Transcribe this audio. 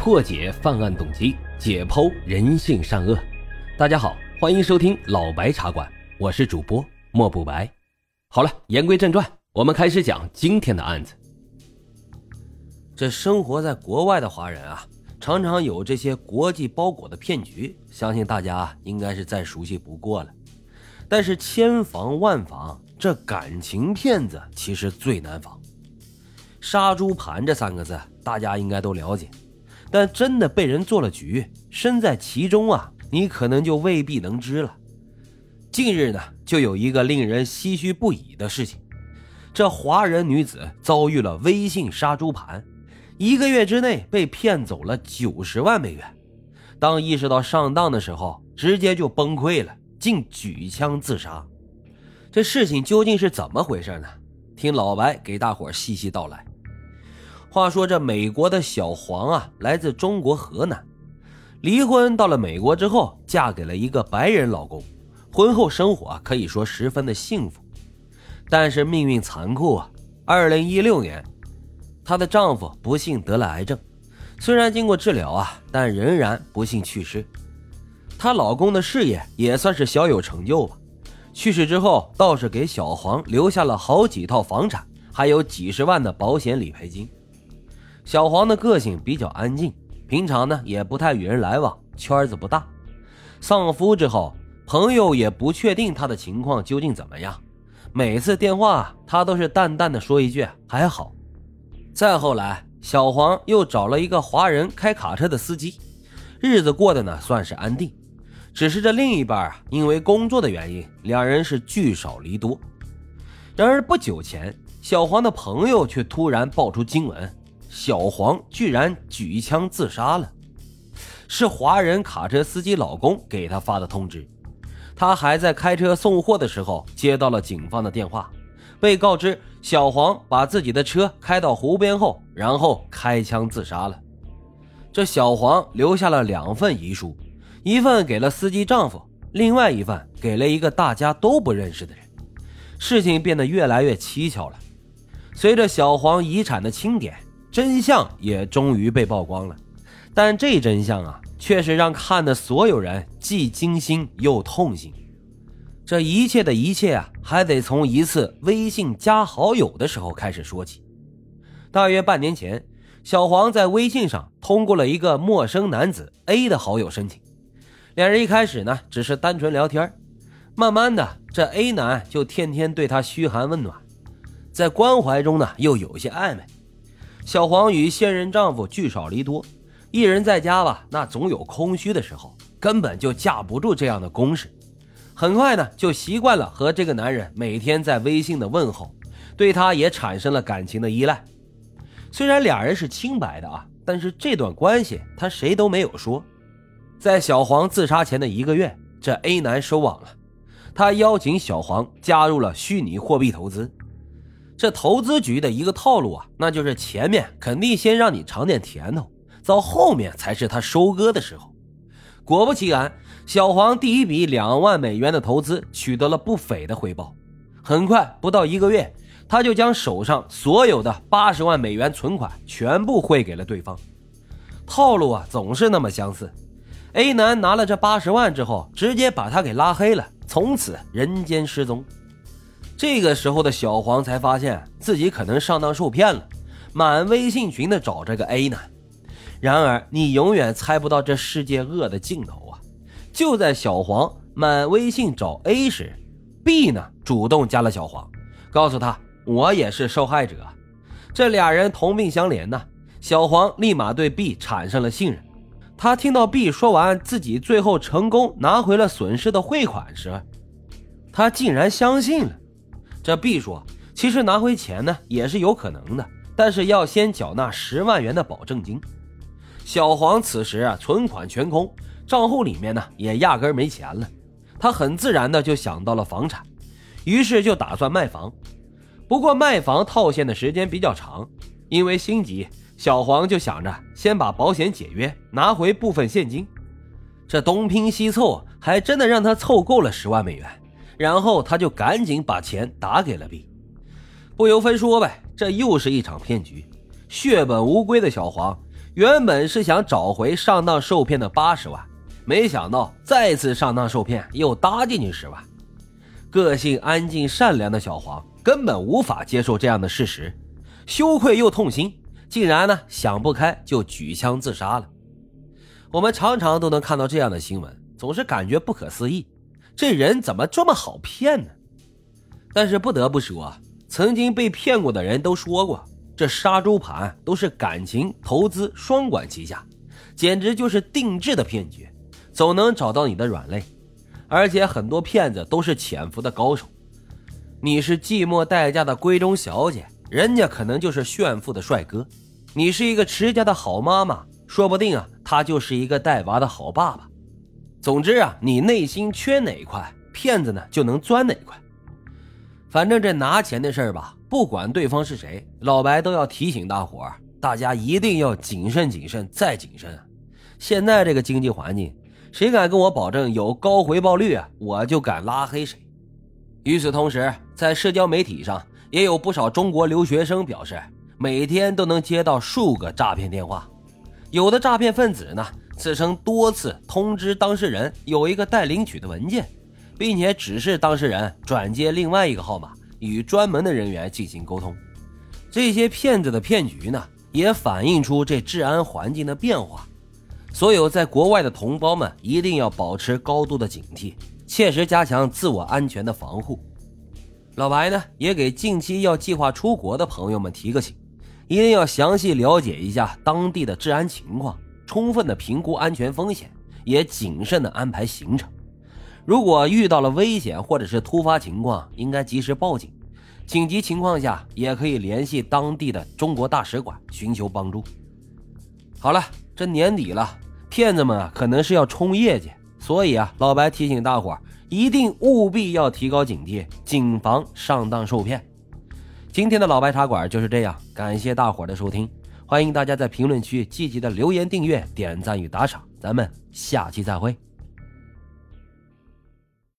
破解犯案动机，解剖人性善恶。大家好，欢迎收听老白茶馆，我是主播莫不白。好了，言归正传，我们开始讲今天的案子。这生活在国外的华人啊，常常有这些国际包裹的骗局，相信大家应该是再熟悉不过了。但是千防万防，这感情骗子其实最难防。杀猪盘这三个字，大家应该都了解。但真的被人做了局，身在其中啊，你可能就未必能知了。近日呢，就有一个令人唏嘘不已的事情：这华人女子遭遇了微信杀猪盘，一个月之内被骗走了九十万美元。当意识到上当的时候，直接就崩溃了，竟举枪自杀。这事情究竟是怎么回事呢？听老白给大伙细细道来。话说这美国的小黄啊，来自中国河南，离婚到了美国之后，嫁给了一个白人老公，婚后生活可以说十分的幸福。但是命运残酷啊，二零一六年，她的丈夫不幸得了癌症，虽然经过治疗啊，但仍然不幸去世。她老公的事业也算是小有成就吧，去世之后倒是给小黄留下了好几套房产，还有几十万的保险理赔金。小黄的个性比较安静，平常呢也不太与人来往，圈子不大。丧夫之后，朋友也不确定他的情况究竟怎么样。每次电话，他都是淡淡的说一句“还好”。再后来，小黄又找了一个华人开卡车的司机，日子过得呢算是安定。只是这另一半啊，因为工作的原因，两人是聚少离多。然而不久前，小黄的朋友却突然爆出惊闻。小黄居然举枪自杀了，是华人卡车司机老公给他发的通知。他还在开车送货的时候接到了警方的电话，被告知小黄把自己的车开到湖边后，然后开枪自杀了。这小黄留下了两份遗书，一份给了司机丈夫，另外一份给了一个大家都不认识的人。事情变得越来越蹊跷了。随着小黄遗产的清点。真相也终于被曝光了，但这真相啊，却是让看的所有人既惊心又痛心。这一切的一切啊，还得从一次微信加好友的时候开始说起。大约半年前，小黄在微信上通过了一个陌生男子 A 的好友申请，两人一开始呢，只是单纯聊天，慢慢的，这 A 男就天天对她嘘寒问暖，在关怀中呢，又有些暧昧。小黄与现任丈夫聚少离多，一人在家吧，那总有空虚的时候，根本就架不住这样的攻势。很快呢，就习惯了和这个男人每天在微信的问候，对他也产生了感情的依赖。虽然俩人是清白的啊，但是这段关系他谁都没有说。在小黄自杀前的一个月，这 A 男收网了，他邀请小黄加入了虚拟货币投资。这投资局的一个套路啊，那就是前面肯定先让你尝点甜头，到后面才是他收割的时候。果不其然，小黄第一笔两万美元的投资取得了不菲的回报。很快，不到一个月，他就将手上所有的八十万美元存款全部汇给了对方。套路啊，总是那么相似。A 男拿了这八十万之后，直接把他给拉黑了，从此人间失踪。这个时候的小黄才发现自己可能上当受骗了，满微信群的找这个 A 男。然而你永远猜不到这世界恶的尽头啊！就在小黄满微信找 A 时，B 呢主动加了小黄，告诉他我也是受害者。这俩人同病相怜呢，小黄立马对 B 产生了信任。他听到 B 说完自己最后成功拿回了损失的汇款时，他竟然相信了。这 B 说：“其实拿回钱呢也是有可能的，但是要先缴纳十万元的保证金。”小黄此时啊存款全空，账户里面呢也压根没钱了。他很自然的就想到了房产，于是就打算卖房。不过卖房套现的时间比较长，因为心急，小黄就想着先把保险解约，拿回部分现金。这东拼西凑，还真的让他凑够了十万美元。然后他就赶紧把钱打给了 B，不由分说呗，这又是一场骗局。血本无归的小黄，原本是想找回上当受骗的八十万，没想到再次上当受骗，又搭进去十万。个性安静善良的小黄根本无法接受这样的事实，羞愧又痛心，竟然呢想不开就举枪自杀了。我们常常都能看到这样的新闻，总是感觉不可思议，这人怎么这么好骗呢？但是不得不说，曾经被骗过的人都说过，这杀猪盘都是感情投资双管齐下，简直就是定制的骗局，总能找到你的软肋。而且很多骗子都是潜伏的高手，你是寂寞待嫁的闺中小姐，人家可能就是炫富的帅哥；你是一个持家的好妈妈，说不定啊，他就是一个带娃的好爸爸。总之啊，你内心缺哪一块，骗子呢就能钻哪块。反正这拿钱的事儿吧，不管对方是谁，老白都要提醒大伙儿，大家一定要谨慎、谨慎再谨慎。现在这个经济环境。谁敢跟我保证有高回报率啊？我就敢拉黑谁。与此同时，在社交媒体上也有不少中国留学生表示，每天都能接到数个诈骗电话。有的诈骗分子呢，自称多次通知当事人有一个待领取的文件，并且指示当事人转接另外一个号码，与专门的人员进行沟通。这些骗子的骗局呢，也反映出这治安环境的变化。所有在国外的同胞们一定要保持高度的警惕，切实加强自我安全的防护。老白呢，也给近期要计划出国的朋友们提个醒，一定要详细了解一下当地的治安情况，充分的评估安全风险，也谨慎的安排行程。如果遇到了危险或者是突发情况，应该及时报警。紧急情况下，也可以联系当地的中国大使馆寻求帮助。好了。这年底了，骗子们啊可能是要冲业绩，所以啊，老白提醒大伙儿一定务必要提高警惕，谨防上当受骗。今天的老白茶馆就是这样，感谢大伙儿的收听，欢迎大家在评论区积极的留言、订阅、点赞与打赏，咱们下期再会。